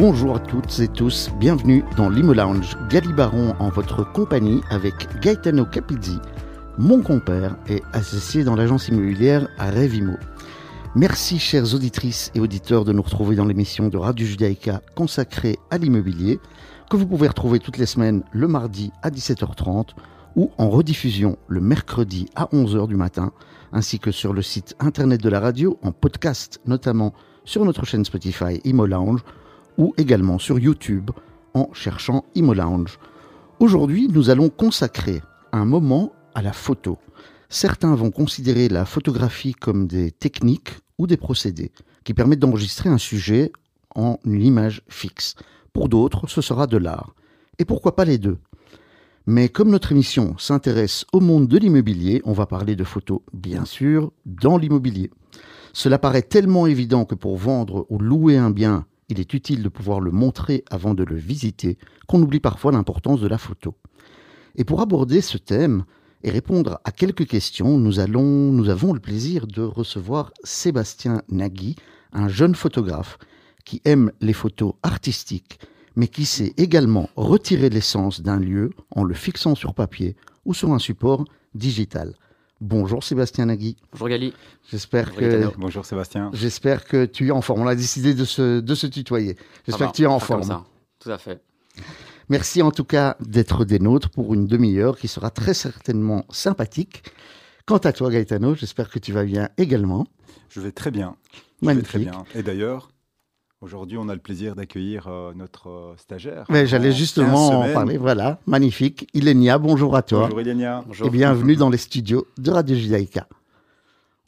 Bonjour à toutes et tous, bienvenue dans l'Imo Lounge, Galibaron en votre compagnie avec Gaetano Capizzi, mon compère et associé dans l'agence immobilière à Revimo. Merci chères auditrices et auditeurs de nous retrouver dans l'émission de Radio Judaïka consacrée à l'immobilier que vous pouvez retrouver toutes les semaines le mardi à 17h30 ou en rediffusion le mercredi à 11h du matin ainsi que sur le site internet de la radio en podcast notamment sur notre chaîne Spotify Imo Lounge ou également sur YouTube en cherchant Imo Lounge. Aujourd'hui, nous allons consacrer un moment à la photo. Certains vont considérer la photographie comme des techniques ou des procédés qui permettent d'enregistrer un sujet en une image fixe. Pour d'autres, ce sera de l'art. Et pourquoi pas les deux? Mais comme notre émission s'intéresse au monde de l'immobilier, on va parler de photos, bien sûr, dans l'immobilier. Cela paraît tellement évident que pour vendre ou louer un bien, il est utile de pouvoir le montrer avant de le visiter, qu'on oublie parfois l'importance de la photo. Et pour aborder ce thème et répondre à quelques questions, nous, allons, nous avons le plaisir de recevoir Sébastien Nagui, un jeune photographe qui aime les photos artistiques, mais qui sait également retirer l'essence d'un lieu en le fixant sur papier ou sur un support digital. Bonjour Sébastien Nagui. Bonjour Gali. J'espère que bonjour Sébastien. J'espère que tu es en forme. On a décidé de se, de se tutoyer. J'espère que tu es en forme. ça. Tout à fait. Merci en tout cas d'être des nôtres pour une demi-heure qui sera très certainement sympathique. Quant à toi Gaetano, j'espère que tu vas bien également. Je vais très bien. Je Magnifique. vais très bien. Et d'ailleurs, Aujourd'hui, on a le plaisir d'accueillir euh, notre euh, stagiaire. Mais j'allais justement en parler. Voilà, magnifique. Ilenia, bonjour à toi. Bonjour Ilenia. Bonjour. Et bienvenue dans les studios de Radio Judaïka.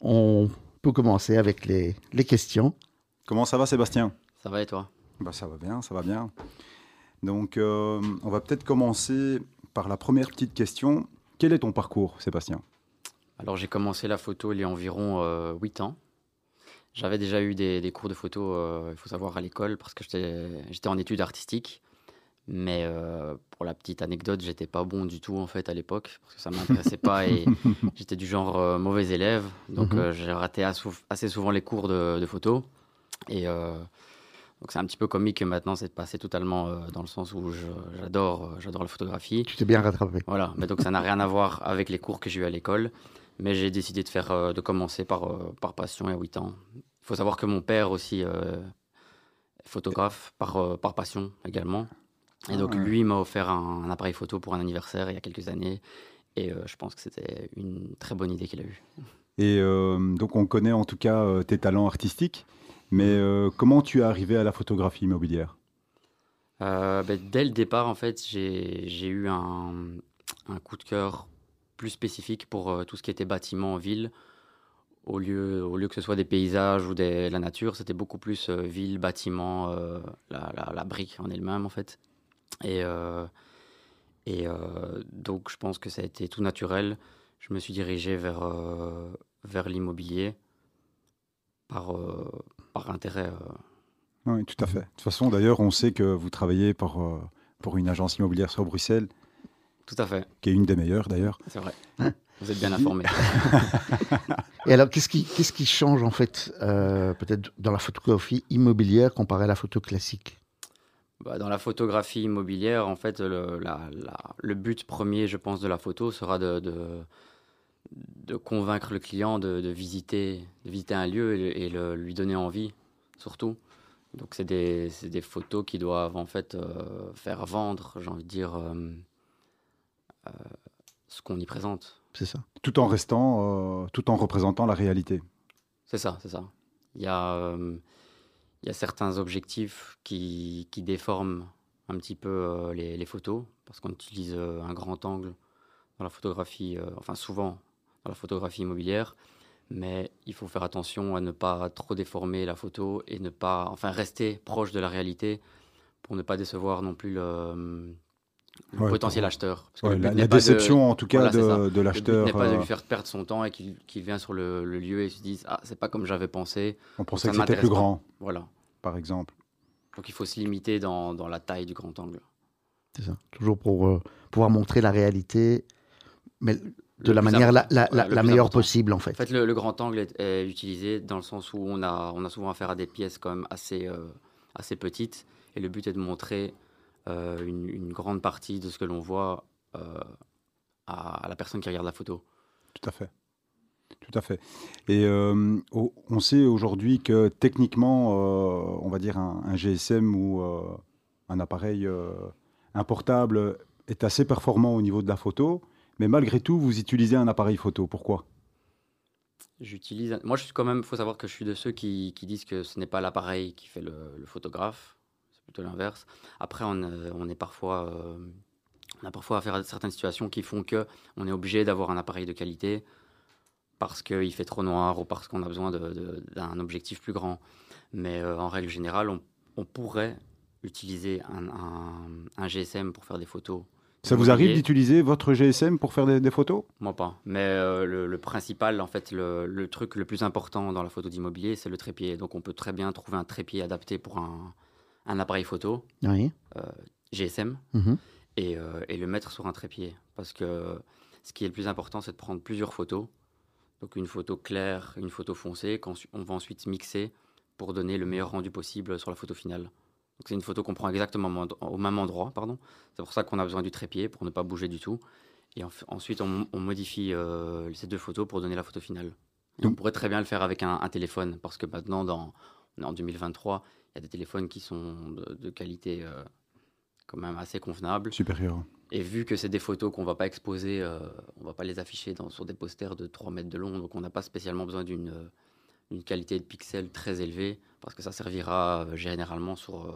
On peut commencer avec les, les questions. Comment ça va Sébastien? Ça va et toi? Bah, Ça va bien, ça va bien. Donc, euh, on va peut-être commencer par la première petite question. Quel est ton parcours, Sébastien? Alors, j'ai commencé la photo il y a environ 8 ans. J'avais déjà eu des, cours de photo, euh, il faut savoir, à l'école, parce que j'étais en études artistiques. Mais euh, pour la petite anecdote, j'étais pas bon du tout en fait à l'époque, parce que ça m'intéressait pas et j'étais du genre euh, mauvais élève. Donc mhm. j'ai raté assez souvent les cours de, photo. Et donc c'est un petit peu comique que maintenant c'est passé totalement dans le sens où j'adore j'adore la photographie. Tu t'es bien rattrapé. Voilà, mais donc ça n'a rien à voir avec les cours que j'ai eu à l'école. Mais j'ai décidé de, faire, euh, de commencer par, euh, par passion a 8 ans. Il faut savoir que mon père aussi euh, est photographe par, par passion également. Et donc ah. lui m'a offert un, appareil photo pour un anniversaire il y a quelques années. Et je pense que c'était une très bonne idée qu'il a eue. Et donc on connaît en tout cas tes talents artistiques. Mais comment tu es arrivé à la photographie immobilière? Ben, Dès le départ, en fait, j'ai eu un, un, coup de cœur plus spécifique pour euh, tout ce qui était bâtiment en ville. Au lieu, au lieu que ce soit des paysages ou des, la nature, c'était beaucoup plus euh, ville, bâtiment, euh, la, la, brique en elle-même en fait. Et, et donc je pense que ça a été tout naturel. Je me suis dirigé vers, vers l'immobilier par, par intérêt. Oui, tout à fait. De toute façon, d'ailleurs, on sait que vous travaillez pour, pour une agence immobilière sur Bruxelles tout à fait. Qui est une des meilleures d'ailleurs. C'est vrai. Vous êtes bien informé. Et alors, qu'est-ce qui, qu'est-ce qui change en fait, euh, peut-être dans la photographie immobilière comparé à la photo classique? Bah, Dans la photographie immobilière, en fait, le, le, but premier, je pense, de la photo sera de, de, convaincre le client de, visiter, de visiter un lieu et, le, lui donner envie, surtout. Donc, c'est des, des, photos qui doivent en fait euh, faire vendre, j'ai envie de dire. Euh, ce qu'on y présente. C'est ça. Tout en restant, euh, tout en représentant la réalité. C'est ça, c'est ça. Il y a, euh, il y a certains objectifs qui, qui déforment un petit peu les, les, photos, parce qu'on utilise un grand angle dans la photographie, enfin souvent dans la photographie immobilière, mais il faut faire attention à ne pas trop déformer la photo et ne pas, enfin rester proche de la réalité pour ne pas décevoir non plus le, le potentiel acheteur. la, déception, en tout cas, de, l'acheteur. n'est pas de lui euh, faire perdre son temps et qu'il vient sur le, lieu et se dise Ah, c'est pas comme j'avais pensé. On pensait que c'était plus grand. Voilà. Par exemple. Donc il faut se limiter dans, dans la taille du grand angle. C'est ça. Toujours pour euh, pouvoir montrer la réalité, mais de la manière la, la, meilleure possible, en fait. En fait, le, grand angle est, utilisé dans le sens où on a, on a souvent affaire à des pièces quand même assez, euh, assez petites Et le but est de montrer une, une grande partie de ce que l'on voit euh, à, à la personne qui regarde la photo. Tout à fait. Tout à fait. Et euh, on sait aujourd'hui que techniquement, euh, on va dire un, un GSM ou euh, un appareil, euh, un portable est assez performant au niveau de la photo, mais malgré tout, vous utilisez un appareil photo. Pourquoi? J'utilise. Moi, je suis quand même. faut savoir que je suis de ceux qui, qui disent que ce n'est pas l'appareil qui fait le, le photographe. Plutôt l'inverse. Après, on, euh, on est parfois. euh, on a parfois affaire à certaines situations qui font que on est obligé d'avoir un appareil de qualité parce qu'il fait trop noir ou parce qu'on a besoin d'un objectif plus grand. Mais euh, en règle générale, on, on pourrait utiliser un, un- un GSM pour faire des photos. Ça vous arrive d'utiliser votre GSM pour faire des, des photos? Moi pas. Mais euh, le, le principal, en fait, le, le truc le plus important dans la photo d'immobilier, c'est le trépied. Donc on peut très bien trouver un trépied adapté pour un, un appareil photo Oui. GSM Mhm. et, euh, et le mettre sur un trépied. Parce que ce qui est le plus important, c'est de prendre plusieurs photos. Donc une photo claire, une photo foncée, qu'on va ensuite mixer pour donner le meilleur rendu possible sur la photo finale. Donc c'est une photo qu'on prend exactement au même endroit, pardon. C'est pour ça qu'on a besoin du trépied pour ne pas bouger du tout. Et ensuite on, on modifie euh, ces deux photos pour donner la photo finale. Et on pourrait très bien le faire avec un, un téléphone parce que maintenant, dans, on est en 2023, il y a des téléphones qui sont de, de qualité euh, quand même assez convenable. Supérieur. Et vu que c'est des photos qu'on va pas exposer, euh, on va pas les afficher dans, sur des posters de 3 mètres de long, donc on n'a pas spécialement besoin d'une euh, une qualité de pixels très élevée, parce que ça servira euh, généralement sur, euh,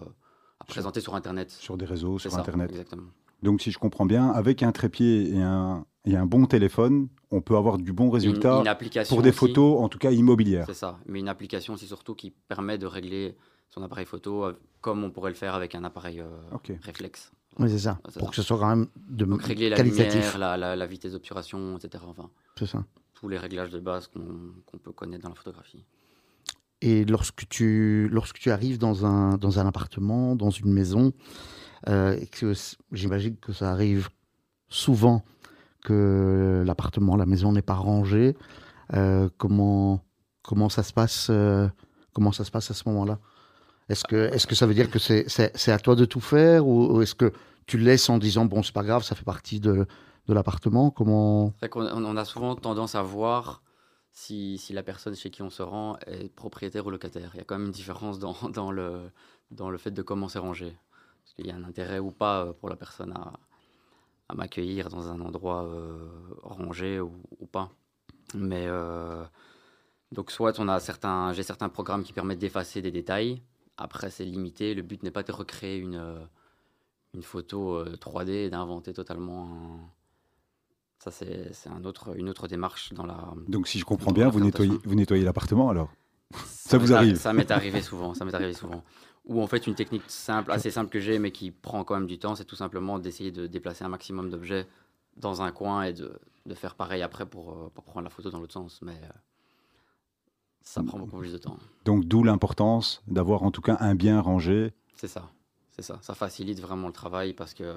à Sur- présenter sur Internet. Sur des réseaux, sur ça, Internet. Exactement. Donc, si je comprends bien, avec un trépied et un, et un bon téléphone, on peut avoir du bon résultat une pour des aussi, photos, en tout cas immobilières. C'est ça, mais une application aussi surtout qui permet de régler son appareil photo euh, comme on pourrait le faire avec un appareil euh, Ok. réflexe. Oui, c'est ça. Pour ça. que ce soit quand même de Donc régler la qualitatif. lumière, la, la- la vitesse d'obturation, etc. Enfin, C'est ça. tous les réglages de base qu'on peut connaître dans la photographie. Et lorsque tu, lorsque tu arrives dans un, dans un appartement, dans une maison, euh, et que c- j'imagine que ça arrive souvent que l'appartement, la maison n'est pas rangée, euh, comment, comment, ça se passe, euh, comment ça se passe à ce moment-là? Est-ce que, est que ça veut dire que c'est à toi de tout faire ou, est-ce que tu laisses en disant, bon, c'est pas grave, ça fait partie de, de l'appartement Comment on- a souvent tendance à voir si, si la personne chez qui on se rend est propriétaire ou locataire. Il y a quand même une différence dans, dans le, dans le fait de comment c'est rangé. Parce qu'il y a un intérêt ou pas euh, pour la personne à, à m'accueillir dans un endroit euh, rangé ou, pas. Mais euh, donc soit j'ai certains programmes qui permettent d'effacer des détails. Après c'est limité. Le but n'est pas de recréer une, euh, une photo euh, 3D et d'inventer totalement un, ça, c'est c'est un autre, une autre démarche dans la. Donc, si je comprends bien, vous nettoyez, vous nettoyez l'appartement alors Ça, vous arrive Ça m'est arrivé souvent. Ça m'est arrivé souvent. Ou en fait, une technique simple, assez simple que j'ai, mais qui prend quand même du temps, c'est tout simplement d'essayer de déplacer un maximum d'objets dans un coin et de, de faire pareil après pour, euh, pour prendre la photo dans l'autre sens. Mais euh, ça prend beaucoup plus de temps. Donc, d'où l'importance d'avoir en tout cas un bien rangé. C'est ça. C'est ça. Ça facilite vraiment le travail parce que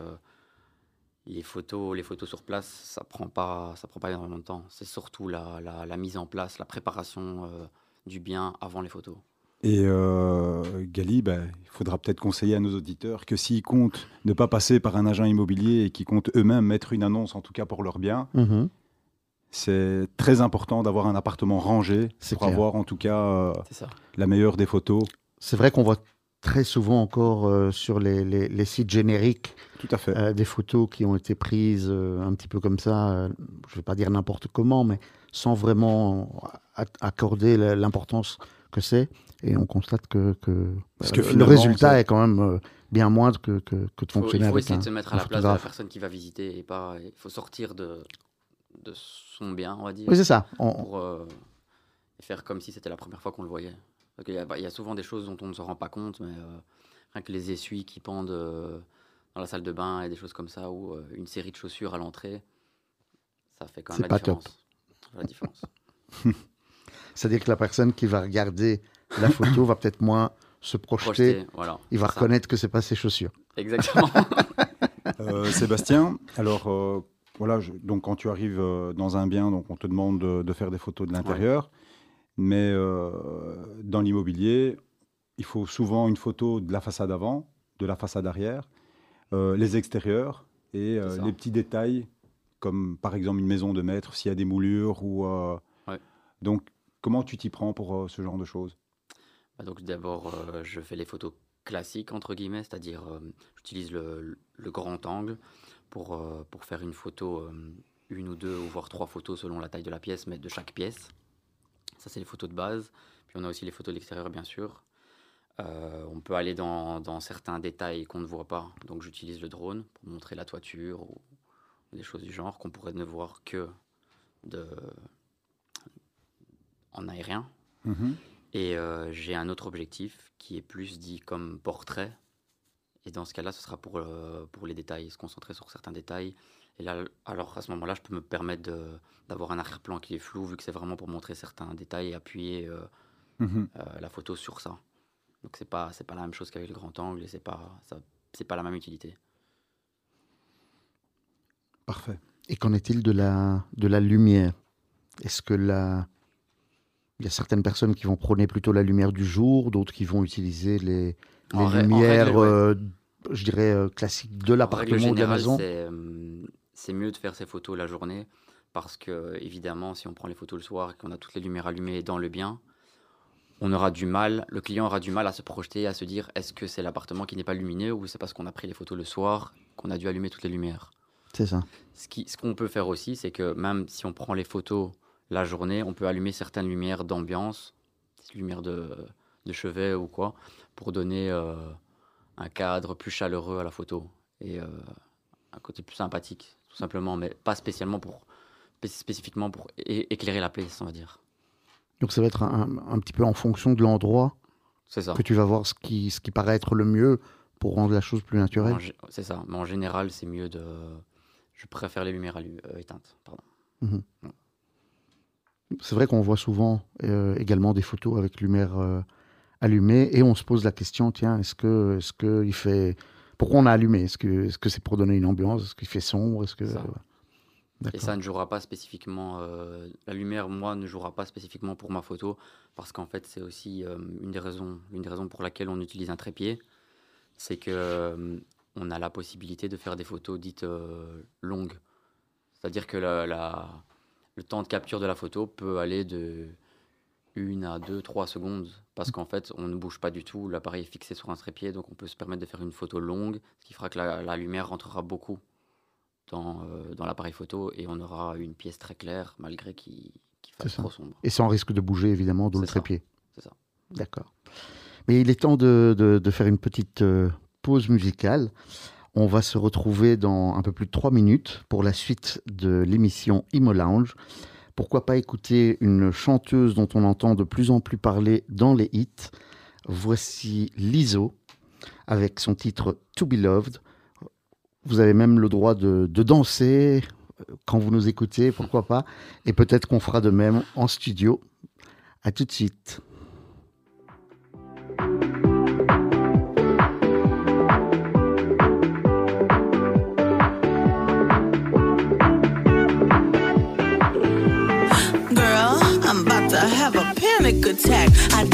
les photos, les photos sur place, ça prend pas, ça prend pas énormément de temps. C'est surtout la, la- la mise en place, la préparation euh, du bien avant les photos. Et euh, Gali, ben, il faudra peut-être conseiller à nos auditeurs que s'ils comptent ne pas passer par un agent immobilier et qui comptent eux-mêmes mettre une annonce, en tout cas pour leur bien, Mhm. C'est très important d'avoir un appartement rangé C'est pour clair. avoir en tout cas euh, la meilleure des photos. C'est vrai qu'on voit très souvent encore euh, sur les, les- les sites génériques Tout à fait. euh, des photos qui ont été prises euh, un petit peu comme ça, euh, je ne vais pas dire n'importe comment, mais sans vraiment a- accorder l'importance que c'est. Et on constate que, que, Parce que le résultat est quand même bien moindre que, que, que de Faut- fonctionner il faut avec essayer un, de se mettre à la place de la personne qui va visiter et pas. Il faut sortir de, de son bien, on va dire, Oui, c'est ça. On- pour euh, faire comme si c'était la première fois qu'on le voyait. Y, a- il y a souvent des choses dont on ne se rend pas compte, mais euh, rien que les essuies qui pendent euh, dans la salle de bain et des choses comme ça, ou euh, une série de chaussures à l'entrée, ça fait quand même la pas différence. La. C'est-à-dire que la personne qui va regarder la photo va peut-être moins se projeter. Projeter, voilà. Il va ça. reconnaître que c'est pas ses chaussures. Exactement. Euh, Sébastien, alors euh, voilà, je- donc quand tu arrives euh, dans un bien, donc on te demande de, de faire des photos de l'intérieur, mais euh, dans l'immobilier, il faut souvent une photo de la façade avant, de la façade arrière, euh, les extérieurs et euh, les petits détails, comme par exemple une maison de maître, s'il y a des moulures ou. Ouais. Donc, comment tu t'y prends pour ce genre de choses? Bah, donc d'abord, je fais les photos classiques, entre guillemets, c'est-à-dire j'utilise le, le grand angle pour, euh, pour faire une photo, euh, une ou deux, ou voire trois photos selon la taille de la pièce, mais de chaque pièce. Ça, c'est les photos de base. Puis on a aussi les photos de l'extérieur, bien sûr. Euh, on peut aller dans, dans certains détails qu'on ne voit pas. Donc j'utilise le drone pour montrer la toiture ou, des choses du genre qu'on pourrait ne voir que de, en aérien. Mhm. Et euh, j'ai un autre objectif qui est plus dit comme portrait. Et dans ce cas-là, ce sera pour, euh, pour les détails, se concentrer sur certains détails. Et là, alors à ce moment-là, je peux me permettre d'avoir un arrière-plan qui est flou, vu que c'est vraiment pour montrer certains détails et appuyer euh, Mhm. euh, la photo sur ça. Donc c'est pas c'est pas la même chose qu'avec le grand angle et c'est pas ça c'est pas la même utilité. Parfait. Et qu'en est-il de la, de la lumière? Est-ce que la... Il y a certaines personnes qui vont prôner plutôt la lumière du jour, d'autres qui vont utiliser les, lumières, règle, ouais. euh, je dirais, euh, classiques de l'appartement, de la maison. c'est euh, c'est mieux de faire ces photos la journée parce que, évidemment, si on prend les photos le soir et qu'on a toutes les lumières allumées dans le bien, on aura du mal, le client aura du mal à se projeter, à se dire est-ce que c'est l'appartement qui n'est pas lumineux ou c'est parce qu'on a pris les photos le soir qu'on a dû allumer toutes les lumières. C'est ça. Ce qu'on peut faire aussi, c'est que même si on prend les photos la journée, on peut allumer certaines lumières d'ambiance, des lumières de, de chevet ou quoi, pour donner euh, un cadre plus chaleureux à la photo et euh, un côté plus sympathique, tout simplement, mais pas spécialement pour spé- spécifiquement pour éclairer la pièce, on va dire. Donc ça va être un, un petit peu en fonction de l'endroit que tu vas voir ce qui, ce qui paraît être le mieux pour rendre la chose plus naturelle. C'est ça. Mais en général, c'est mieux de. Je préfère les lumières euh, éteintes. Pardon. C'est vrai qu'on voit souvent euh, également des photos avec lumière euh, allumée et on se pose la question tiens, est-ce que, est-ce que il fait. Pourquoi on a allumé? Est-ce que, est-ce que c'est pour donner une ambiance? Est-ce qu'il fait sombre? Est-ce que. Ça. ouais. Et ça ne jouera pas spécifiquement. euh, la lumière, moi, ne jouera pas spécifiquement pour ma photo, parce qu'en fait, c'est aussi une, des raisons, une des raisons pour laquelle on utilise un trépied. C'est que on a la possibilité de faire des photos dites longues. C'est-à-dire que la- la- le temps de capture de la photo peut aller de 1 à 2, 3 secondes, parce qu'en fait, on ne bouge pas du tout. L'appareil est fixé sur un trépied, donc on peut se permettre de faire une photo longue, ce qui fera que la, la lumière rentrera beaucoup dans, euh, dans l'appareil photo et on aura une pièce très claire malgré qu'il fasse trop sombre. Et sans risque de bouger évidemment, d'où le ça. trépied. C'est ça. D'accord. Mais il est temps de, de- de faire une petite euh, pause musicale. On va se retrouver dans un peu plus de trois minutes pour la suite de l'émission Imo Lounge. Pourquoi pas écouter une chanteuse dont on entend de plus en plus parler dans les hits. Voici Lizzo avec son titre To Be Loved. Vous avez même le droit de, de danser euh, quand vous nous écoutez, pourquoi pas. Et peut-être qu'on fera de même en studio. À tout de suite. Attack. I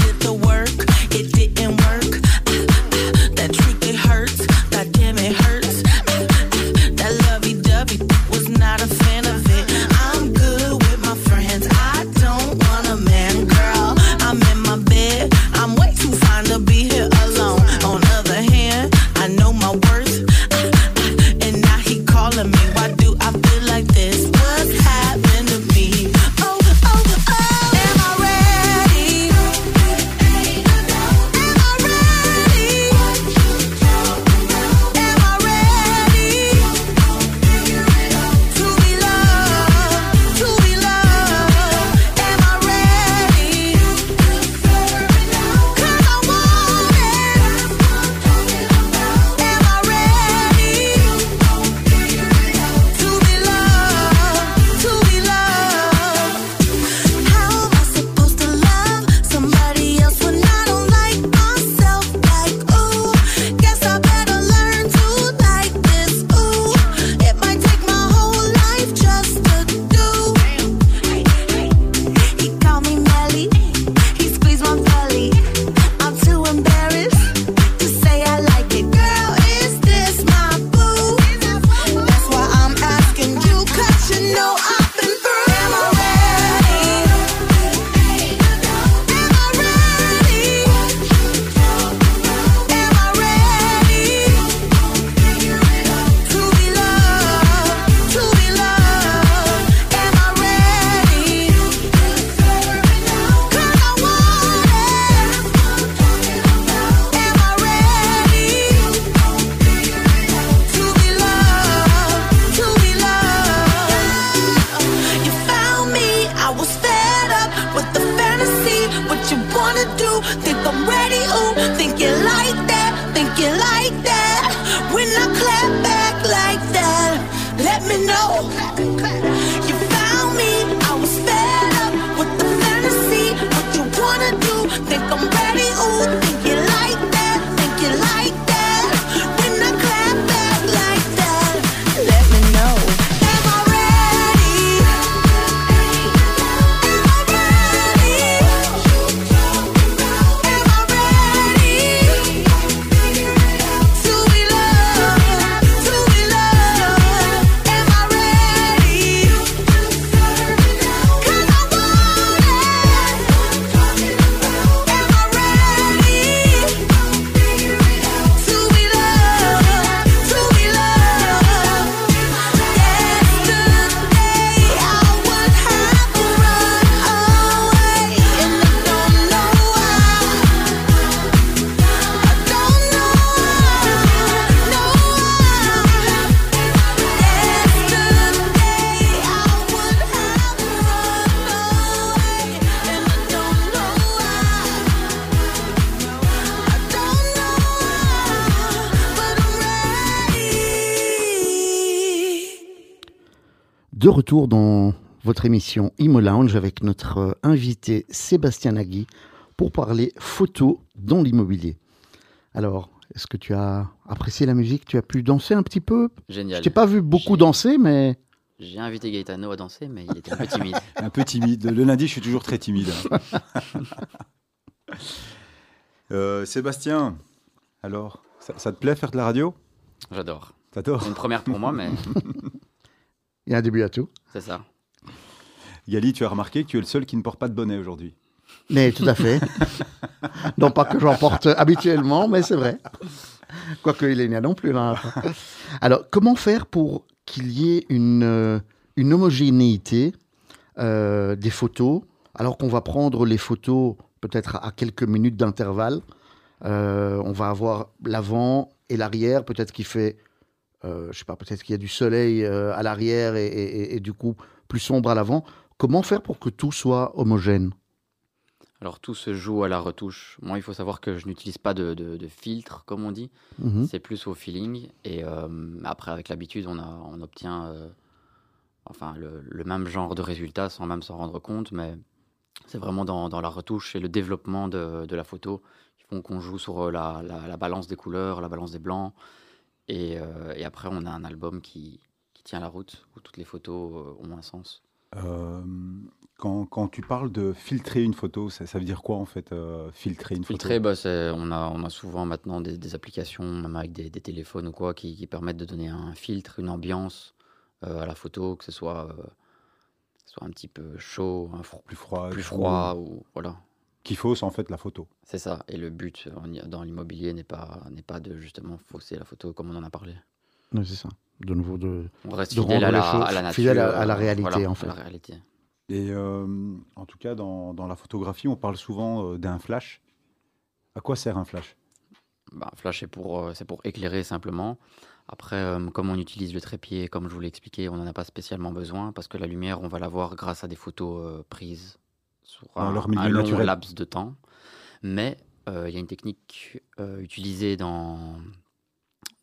Think I'm ready? Ooh, De retour dans votre émission Imo Lounge avec notre euh, invité Sébastien Nagui pour parler photo dans l'immobilier. Alors, est-ce que tu as apprécié la musique? Tu as pu danser un petit peu? Je Génial. t'ai pas vu beaucoup danser, mais J'ai invité Gaetano à danser, mais il était un peu timide. Un peu timide. Le lundi, je suis toujours très timide. Euh, Sébastien, alors, ça, ça te plaît faire de la radio? J'adore. T'adores? C'est une première pour moi, mais il y a un début à tout. c'est ça. Gali, tu as remarqué que tu es le seul qui ne porte pas de bonnet aujourd'hui. Mais tout à fait. non pas que j'en porte habituellement, mais c'est vrai. Quoique il n'y a non plus là. Alors, comment faire pour qu'il y ait une, euh, une homogénéité euh, des photos, alors qu'on va prendre les photos peut-être à quelques minutes d'intervalle. Euh, on va avoir l'avant et l'arrière, peut-être qu'il fait, euh, je sais pas, peut-être qu'il y a du soleil euh, à l'arrière et, et- et- et du coup plus sombre à l'avant. Comment faire pour que tout soit homogène? Alors tout se joue à la retouche. Moi, il faut savoir que je n'utilise pas de, de- de filtre, comme on dit. Mhm. C'est plus au feeling. Et euh, après, avec l'habitude, on, obtient euh, enfin, le, le même genre de résultat sans même s'en rendre compte. Mais c'est vraiment dans, dans la retouche et le développement de, de la photo qui font qu'on joue sur la, la- la balance des couleurs, la balance des blancs. Et, euh, et après, on a un album qui, qui tient la route, où toutes les photos euh, ont un sens. Euh, quand, quand tu parles de filtrer une photo, ça, ça veut dire quoi en fait, euh, filtrer une Filtrer, photo bah, c'est- on, a, on a souvent maintenant des, des applications, même avec des, des téléphones ou quoi, qui, qui permettent de donner un filtre, une ambiance à la photo, que ce soit, soit un petit peu chaud, un fro- Plus froid, plus froid, ou voilà. Qui fausse en fait la photo. C'est ça. Et le but y- dans l'immobilier n'est pas, n'est pas de justement fausser la photo comme on en a parlé. Oui, c'est ça. De nouveau, de... On reste De fidèle à la, choses à la nature. fidèle à- à la euh, réalité, voilà, en à fait. la réalité. Et euh, en tout cas, dans, dans la photographie, on parle souvent euh, d'un flash. À quoi sert un flash? Bah, flash, c'est pour, euh, c'est pour éclairer simplement. Après, euh, comme on utilise le trépied, comme je vous l'ai expliqué, on n'en a pas spécialement besoin parce que la lumière, on va la voir grâce à des photos euh, prises sur un, leur milieu un long naturel. laps de temps. Mais euh, il y a une technique euh, utilisée dans,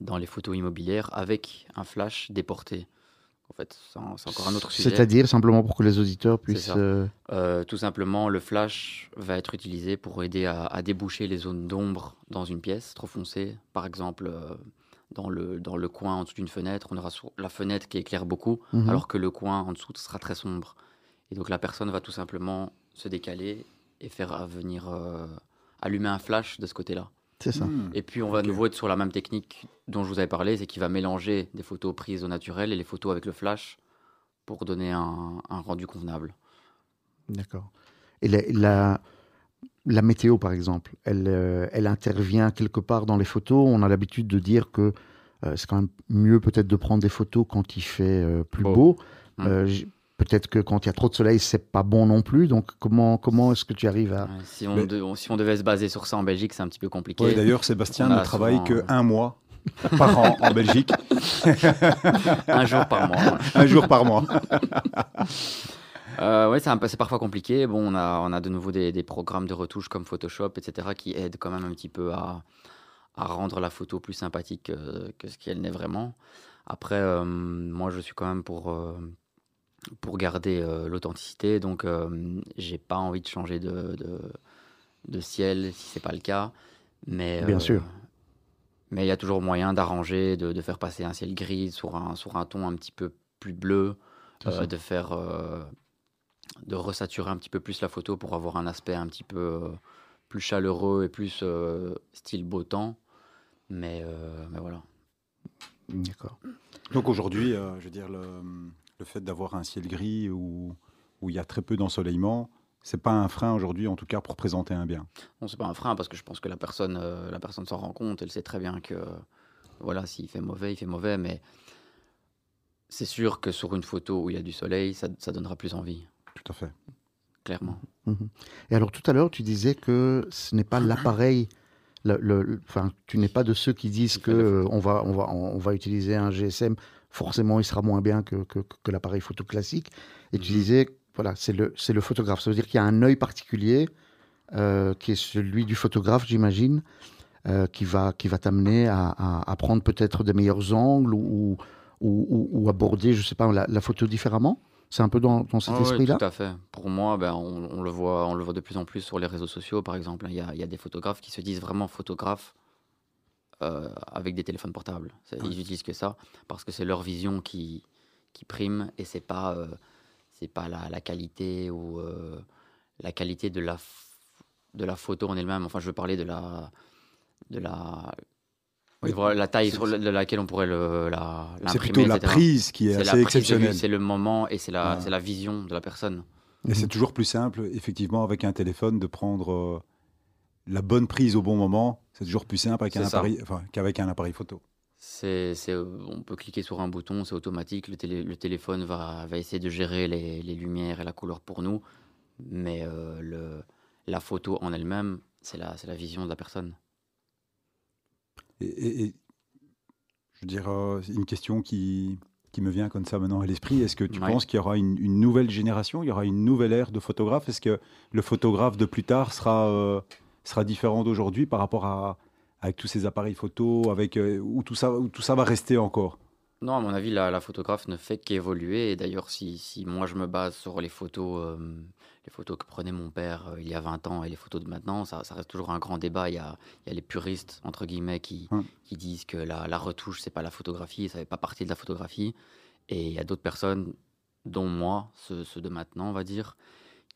dans les photos immobilières avec un flash déporté. En fait, c'est encore un autre sujet. C'est-à-dire, simplement pour que les auditeurs puissent... euh, tout simplement, le flash va être utilisé pour aider à, à déboucher les zones d'ombre dans une pièce trop foncée. Par exemple, dans, le, dans le coin en dessous d'une fenêtre, on aura la fenêtre qui éclaire beaucoup, mhm. alors que le coin en dessous sera très sombre. Et donc la personne va tout simplement se décaler et faire venir euh, allumer un flash de ce côté-là. C'est ça. Hmm. Et puis on va de nouveau être sur la même technique dont je vous avais parlé, c'est qu'il va mélanger des photos prises au naturel et les photos avec le flash pour donner un- un rendu convenable. D'accord. Et la, la, la météo, par exemple, elle, euh, elle intervient quelque part dans les photos. On a l'habitude de dire que euh, c'est quand même mieux peut-être de prendre des photos quand il fait euh, plus Beau. beau. Mm. Peut-être que quand il y a trop de soleil, c'est pas bon non plus. Donc comment, comment est-ce que tu arrives à... Si, on Mais- de- on- si on devait se baser sur ça en Belgique, c'est un petit peu compliqué. Ouais, D'ailleurs, Sébastien ne travaille souvent, que un mois par an en Belgique, un jour par mois. ouais. un jour par mois. Euh, ouais, c'est parfois compliqué. Bon, on a, on a de nouveau des, des programmes de retouche comme Photoshop, etc., qui aident quand même un petit peu à, à rendre la photo plus sympathique que, que ce qu'elle n'est vraiment. Après, euh, moi, je suis quand même pour, euh, pour garder euh, l'authenticité, donc euh, j'ai pas envie de changer de, de, de ciel si c'est pas le cas. Mais, Bien euh, sûr. Mais il y a toujours moyen d'arranger, de, de faire passer un ciel gris sur un, sur un ton un petit peu plus bleu, euh, de faire euh, de resaturer un petit peu plus la photo pour avoir un aspect un petit peu euh, plus chaleureux et plus euh, style beau temps. Mais, euh, mais voilà. D'accord. Donc aujourd'hui, euh, je veux dire, le, le fait d'avoir un ciel gris où, où il y a très peu d'ensoleillement, c'est pas un frein aujourd'hui, en tout cas, pour présenter un bien. Bon, c'est pas un frein parce que je pense que la personne, euh, la personne s'en rend compte. Elle sait très bien que voilà, s'il fait mauvais, il fait mauvais. Mais c'est sûr que sur une photo où il y a du soleil, ça, ça donnera plus envie, Tout à fait. clairement. Mhm. Et alors tout à l'heure, tu disais que ce n'est pas l'appareil. le- le- le- Enfin, tu n'es pas de ceux qui disent que euh, on va, on va, on va utiliser un GSM. Forcément, il sera moins bien que, que, que l'appareil photo classique. Et tu Mhm. disais, voilà, c'est le, c'est le photographe. Ça veut dire qu'il y a un œil particulier euh, qui est celui du photographe, j'imagine, euh, qui va, qui va t'amener à, à- à prendre peut-être des meilleurs angles ou, ou, ou- ou aborder, je sais pas, la, la photo différemment. C'est un peu dans, dans cet Ah esprit-là. tout à fait. Pour moi, ben, on, on le voit, on le voit de plus en plus sur les réseaux sociaux, par exemple. Il y a, il y a des photographes qui se disent vraiment photographes euh, avec des téléphones portables. Ils utilisent que ça parce que c'est leur vision qui, qui prime et c'est pas, euh, c'est pas la, la qualité ou euh, la qualité de la, de la photo en elle-même. Enfin, je veux parler de la, de la, oui, Oui, voilà, la taille sur de laquelle on pourrait le, la, C'est plutôt la etc. prise qui est, assez exceptionnelle. c'est le moment et c'est la, Ouais. la vision de la personne. Et c'est toujours plus simple, effectivement, avec un téléphone, de prendre la bonne prise au bon moment. C'est toujours plus simple avec un appareil, enfin, qu'avec un appareil photo. C'est, c'est, on peut cliquer sur un bouton, c'est automatique. Le, télé- le téléphone va, va essayer de gérer les, les lumières et la couleur pour nous. Mais euh, le, la photo en elle-même, c'est la, c'est la vision de la personne. Et, et- et, je veux dire, euh, une question qui, qui me vient comme ça maintenant à l'esprit. Est-ce que tu Ouais. penses qu'il y aura une, une nouvelle génération, il y aura une nouvelle ère de photographes? Est-ce que le photographe de plus tard sera, euh, sera différent d'aujourd'hui par rapport à avec tous ces appareils photo, avec euh, où tout ça, où tout ça va rester encore? Non, à mon avis, la, la photographe ne fait qu'évoluer. Et d'ailleurs, si, si moi je me base sur les photos, euh, les photos que prenait mon père euh, il y a 20 ans et les photos de maintenant, ça, ça reste toujours un grand débat. Il y a, il y a les puristes, entre guillemets, qui, Hum. qui disent que la, la retouche, c'est pas la photographie, ça fait pas partie de la photographie. Et il y a d'autres personnes, dont moi, ceux, ceux de maintenant, on va dire,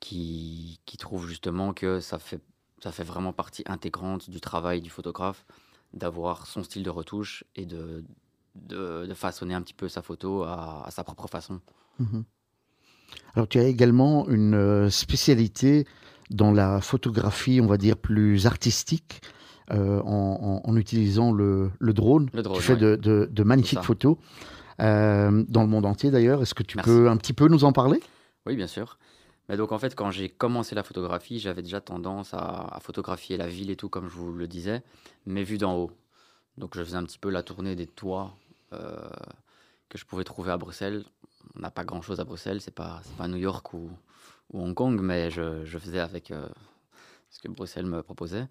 qui, qui trouvent justement que ça fait, ça fait vraiment partie intégrante du travail du photographe d'avoir son style de retouche et de, de, de façonner un petit peu sa photo à, à sa propre façon. Mhm. Alors, tu as également une euh, spécialité dans la photographie, on va dire, plus artistique, euh, en, en- en utilisant le, le drone. Le drone, tu fais ouais. de, de- de magnifiques photos, euh, dans le monde entier d'ailleurs. Est-ce que tu Merci. peux un petit peu nous en parler? Oui, bien sûr. Mais donc en fait, quand j'ai commencé la photographie, j'avais déjà tendance à, photographier la ville et tout, comme je vous le disais, mais vu d'en haut. Donc je faisais un petit peu la tournée des toits euh, que je pouvais trouver à Bruxelles. On n'a pas grand-chose à Bruxelles, c'est pas, pas New York ou, Hong Kong, mais je, faisais avec euh, ce que Bruxelles me proposait.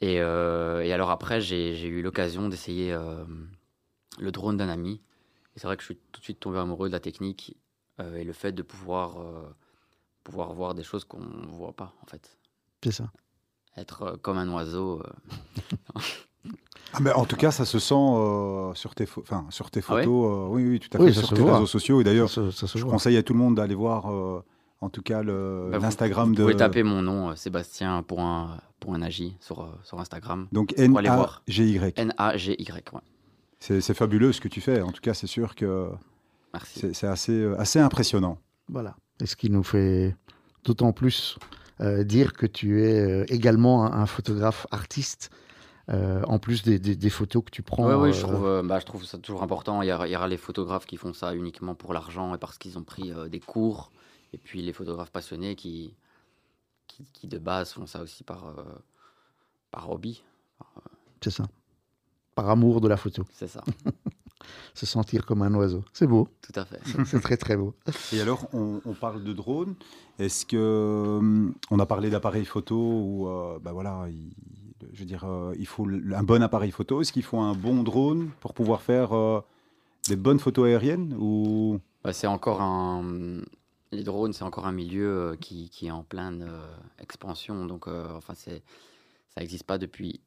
Et, euh, alors après, j'ai eu l'occasion d'essayer le drone d'un ami. Et c'est vrai que je suis tout de suite tombé amoureux de la technique et le fait de pouvoir, pouvoir voir des choses qu'on ne voit pas, en fait. C'est ça. Être euh, comme un oiseau. euh, Ah, mais en tout cas, ça se sent euh, sur tes, pho- enfin, sur tes Ah ouais photos. euh, oui, oui, tout à fait, sur tes voit. réseaux sociaux. Et d'ailleurs, Ça, se- ça se je voit. conseille à tout le monde d'aller voir, euh, en tout cas, bah, vous- l'Instagram vous de. pouvez taper mon nom, euh, Sébastien pour un, pour un agi sur, euh, sur Instagram. Donc. N-A-G-Y. N-A-G-Y, ouais. C'est fabuleux ce que tu fais. En tout cas, c'est sûr que Merci. c'est c'est assez, euh, assez impressionnant. Voilà. Et ce qui nous fait d'autant plus euh, dire que tu es euh, également un, un photographe artiste, euh, en plus des, des- des photos que tu prends. Je, trouve, euh, bah, je trouve ça toujours important. Il y, aura, les photographes qui font ça uniquement pour l'argent et parce qu'ils ont pris euh, des cours. Et puis les photographes passionnés qui, qui, qui, de base font ça aussi par, par hobby. C'est ça. Par amour de la photo. C'est ça. Se sentir comme un oiseau. C'est beau. Tout à fait. C'est très très beau. Et alors, on, on parle de drone. Est-ce que hum, on a parlé d'appareil photo ou euh, bah voilà, il, je veux dire, euh, il faut un bon appareil photo. Est-ce qu'il faut un bon drone pour pouvoir faire euh, des bonnes photos aériennes ou? Bah, c'est encore un. Les drones, c'est encore un milieu euh, qui, qui est en pleine euh, expansion. Donc, euh, enfin, c'est, ça n'existe pas depuis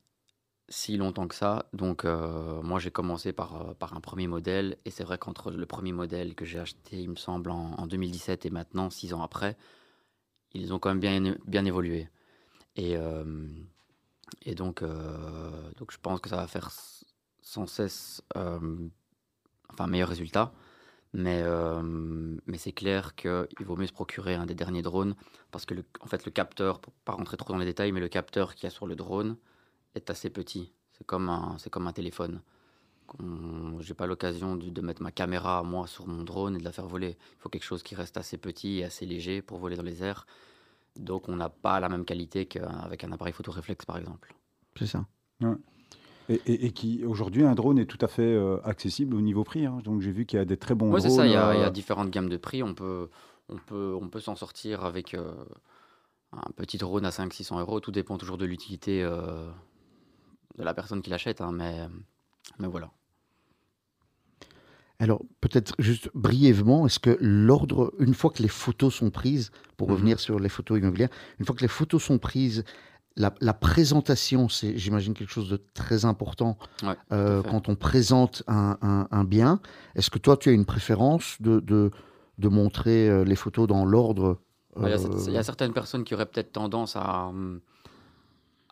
si longtemps que ça. Donc, euh, moi, j'ai commencé par, euh, par un premier modèle. Et c'est vrai qu'entre le premier modèle que j'ai acheté, il me semble, en, en 2017 et maintenant, six ans après, ils ont quand même bien, bien évolué. Et, euh, et donc, donc, je pense que ça va faire sans cesse enfin, meilleur résultat. Mais, mais c'est clair qu'il vaut mieux se procurer un des derniers drones parce que le, en fait, le capteur, pour pas rentrer trop dans les détails, mais le capteur qu'il y a sur le drone est assez petit. C'est comme un, c'est comme un téléphone. On- J'ai pas l'occasion de, de mettre ma caméra, moi, sur mon drone et de la faire voler. Il faut quelque chose qui reste assez petit et assez léger pour voler dans les airs. Donc on n'a pas la même qualité qu'avec un appareil photo réflexe, par exemple. C'est ça. et, et- et qui aujourd'hui un drone est tout à fait euh, accessible au niveau prix. hein. Donc j'ai vu qu'il y a des très bons Oui, c'est ça. Il y, a, il y a euh, différentes gammes de prix. On peut, on peut, on peut s'en sortir avec euh, un petit drone à 500-600 euros. Tout dépend toujours de l'utilité euh, de la personne qui l'achète. hein, mais, mais voilà. Alors, peut-être juste brièvement, est-ce que l'ordre, une fois que les photos sont prises, pour Mhm. revenir sur les photos immobilières, une fois que les photos sont prises, la, la présentation, c'est, j'imagine, quelque chose de très important Ouais, euh, quand on présente un, un- un bien. Est-ce que toi, tu as une préférence de, de, de montrer euh, les photos dans l'ordre Bah, Il y, a euh, il y a certaines personnes qui auraient peut-être tendance à, hum,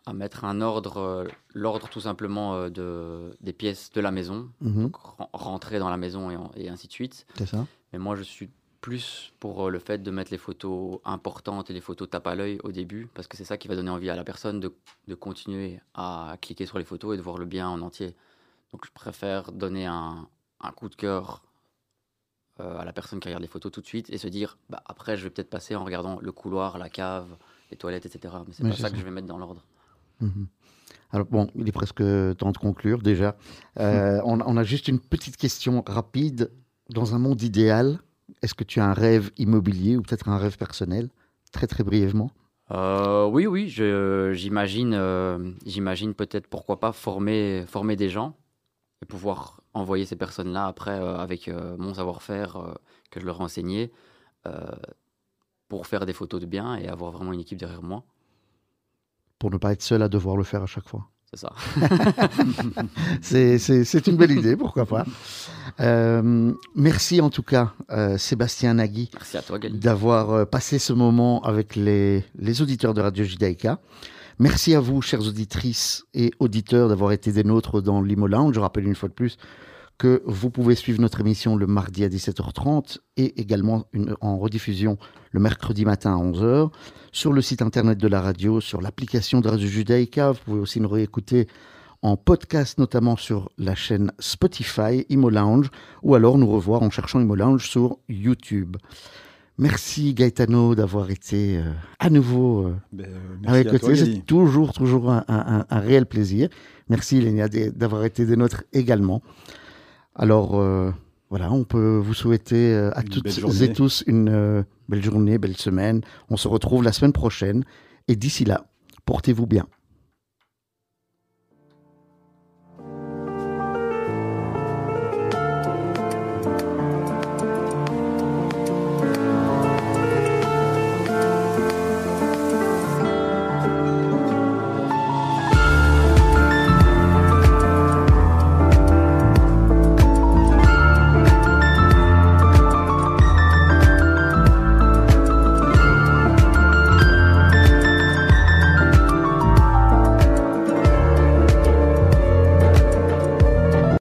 à mettre un ordre, euh, l'ordre tout simplement euh, de, des pièces de la maison, mhm, donc rentrer dans la maison et, en- et ainsi de suite. c'est ça Mais moi, je suis plus pour euh, le fait de mettre les photos importantes et les photos tape à l'œil au début, parce que c'est ça qui va donner envie à la personne de, de continuer à cliquer sur les photos et de voir le bien en entier. Donc, je préfère donner un, un coup de cœur euh, à la personne qui regarde les photos tout de suite et se dire, bah, après, je vais peut-être passer en regardant le couloir, la cave, les toilettes, etc. Mais c'est pas ça. que je vais mettre dans l'ordre. Mhm. Alors bon, il est presque temps de conclure déjà. Euh, on, on a juste une petite question rapide. Dans un monde idéal, est-ce que tu as un rêve immobilier ou peut-être un rêve personnel? Très très brièvement. Euh, oui, oui, j'imagine, euh, j'imagine peut-être pourquoi pas former, former des gens et pouvoir envoyer ces personnes-là après avec mon savoir-faire que je leur ai enseigné euh, pour faire des photos de bien et avoir vraiment une équipe derrière moi. Pour ne pas être seul à devoir le faire à chaque fois. C'est ça. C'est- une belle idée, pourquoi pas. Euh, merci en tout cas, euh, Sébastien Nagui, d'avoir euh, passé ce moment avec les, les auditeurs de Radio Judaïka. Merci à vous, chères auditrices et auditeurs, d'avoir été des nôtres dans l'Imo Lounge. Je rappelle une fois de plus que vous pouvez suivre notre émission le mardi à 17h30 et également une- en rediffusion le mercredi matin à 11h sur le site internet de la radio, sur l'application de Radio Judaïka. Vous pouvez aussi nous réécouter en podcast, notamment sur la chaîne Spotify Imo Lounge, ou alors nous revoir en cherchant Imo Lounge sur YouTube. Merci Gaetano d'avoir été euh, à nouveau euh, ben, euh, à merci à toi. C'est toujours, toujours un, un- réel plaisir. Merci Lénia d'avoir été des nôtres également. Alors euh, voilà, on peut vous souhaiter euh, à Une toutes et tous une euh, belle journée, belle semaine. On se retrouve la semaine prochaine. Et d'ici là, portez-vous bien.